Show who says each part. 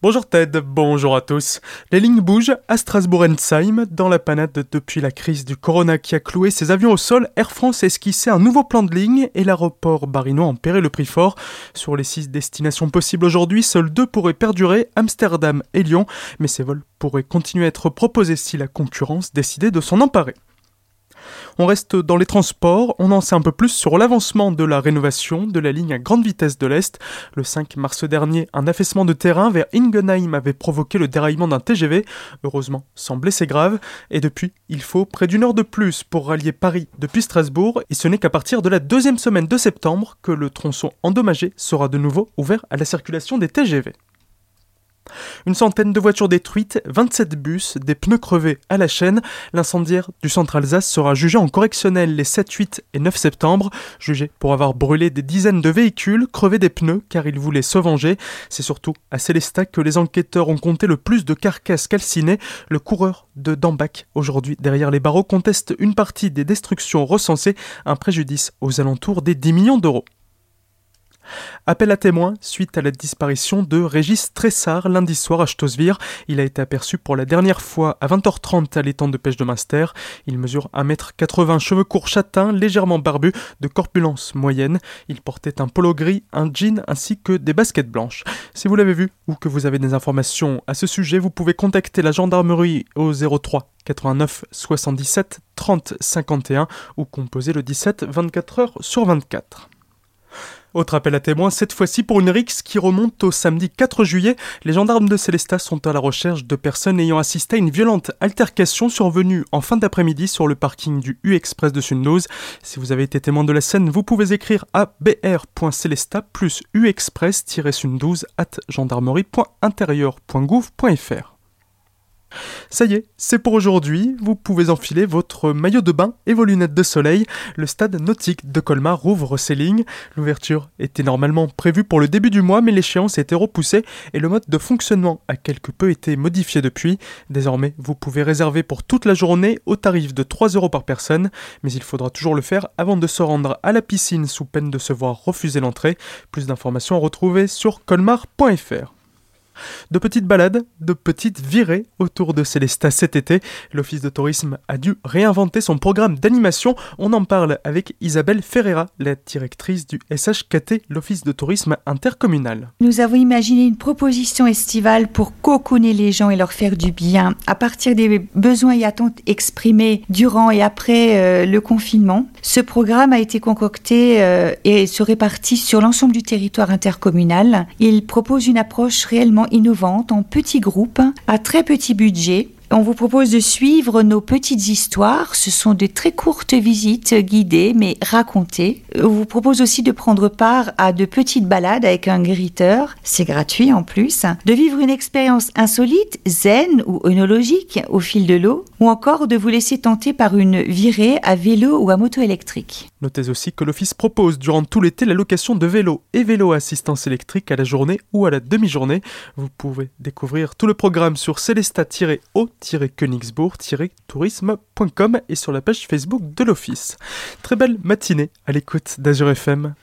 Speaker 1: Bonjour Ted, bonjour à tous. Les lignes bougent à Strasbourg-Ensheim. Dans la panade depuis la crise du corona qui a cloué ses avions au sol, Air France a esquissé un nouveau plan de ligne et l'aéroport barinois en paierait le prix fort. Sur les six destinations possibles aujourd'hui, seuls deux pourraient perdurer, Amsterdam et Lyon, mais ces vols pourraient continuer à être proposés si la concurrence décidait de s'en emparer. On reste dans les transports, on en sait un peu plus sur l'avancement de la rénovation de la ligne à grande vitesse de l'Est. Le 5 mars dernier, un affaissement de terrain vers Ingenheim avait provoqué le déraillement d'un TGV, heureusement sans blessés graves, et depuis, il faut près d'une heure de plus pour rallier Paris depuis Strasbourg, et ce n'est qu'à partir de la deuxième semaine de septembre que le tronçon endommagé sera de nouveau ouvert à la circulation des TGV. Une centaine de voitures détruites, 27 bus, des pneus crevés à la chaîne. L'incendiaire du centre Alsace sera jugé en correctionnel les 7, 8 et 9 septembre, jugé pour avoir brûlé des dizaines de véhicules, crevé des pneus car il voulait se venger. C'est surtout à Célestat que les enquêteurs ont compté le plus de carcasses calcinées. Le coureur de Dambach, aujourd'hui derrière les barreaux, conteste une partie des destructions recensées, un préjudice aux alentours des 10 millions d'euros. Appel à témoins suite à la disparition de Régis Tressard lundi soir à Stosvir. Il a été aperçu pour la dernière fois à 20h30 à l'étang de pêche de Munster. Il mesure 1m80, cheveux courts châtains, légèrement barbu, de corpulence moyenne. Il portait un polo gris, un jean ainsi que des baskets blanches. Si vous l'avez vu ou que vous avez des informations à ce sujet, vous pouvez contacter la gendarmerie au 03 89 77 30 51 ou composer le 17 24 heures sur 24. Autre appel à témoins, cette fois-ci pour une rixe qui remonte au samedi 4 juillet. Les gendarmes de Célestat sont à la recherche de personnes ayant assisté à une violente altercation survenue en fin d'après-midi sur le parking du U-Express de Sundoz. Si vous avez été témoin de la scène, vous pouvez écrire à br.celesta plus at gendarmerie.intérieur.gouv.fr. Ça y est, c'est pour aujourd'hui. Vous pouvez enfiler votre maillot de bain et vos lunettes de soleil. Le stade nautique de Colmar rouvre ses. L'ouverture était normalement prévue pour le début du mois, mais l'échéance a été repoussée et le mode de fonctionnement a quelque peu été modifié depuis. Désormais, vous pouvez réserver pour toute la journée au tarif de 3 euros par personne, mais il faudra toujours le faire avant de se rendre à la piscine sous peine de se voir refuser l'entrée. Plus d'informations à retrouver sur colmar.fr. De petites balades, de petites virées autour de Célestat cet été. L'Office de tourisme a dû réinventer son programme d'animation. On en parle avec Isabelle Ferreira, la directrice du SHKT, l'Office de tourisme intercommunal.
Speaker 2: Nous avons imaginé une proposition estivale pour cocooner les gens et leur faire du bien à partir des besoins et attentes exprimés durant et après euh, le confinement. Ce programme a été concocté euh, et se répartit sur l'ensemble du territoire intercommunal. Il propose une approche réellement innovante en petits groupes à très petit budget on vous propose de suivre nos petites histoires. Ce sont de très courtes visites guidées mais racontées. On vous propose aussi de prendre part à de petites balades avec un guériteur. C'est gratuit en plus. De vivre une expérience insolite, zen ou œnologique au fil de l'eau. Ou encore de vous laisser tenter par une virée à vélo ou à moto électrique.
Speaker 1: Notez aussi que l'Office propose durant tout l'été la location de vélos et vélos assistance électrique à la journée ou à la demi-journée. Vous pouvez découvrir tout le programme sur célesta-haut-königsbourg-tourisme.com et sur la page Facebook de l'Office. Très belle matinée à l'écoute d'Azur FM.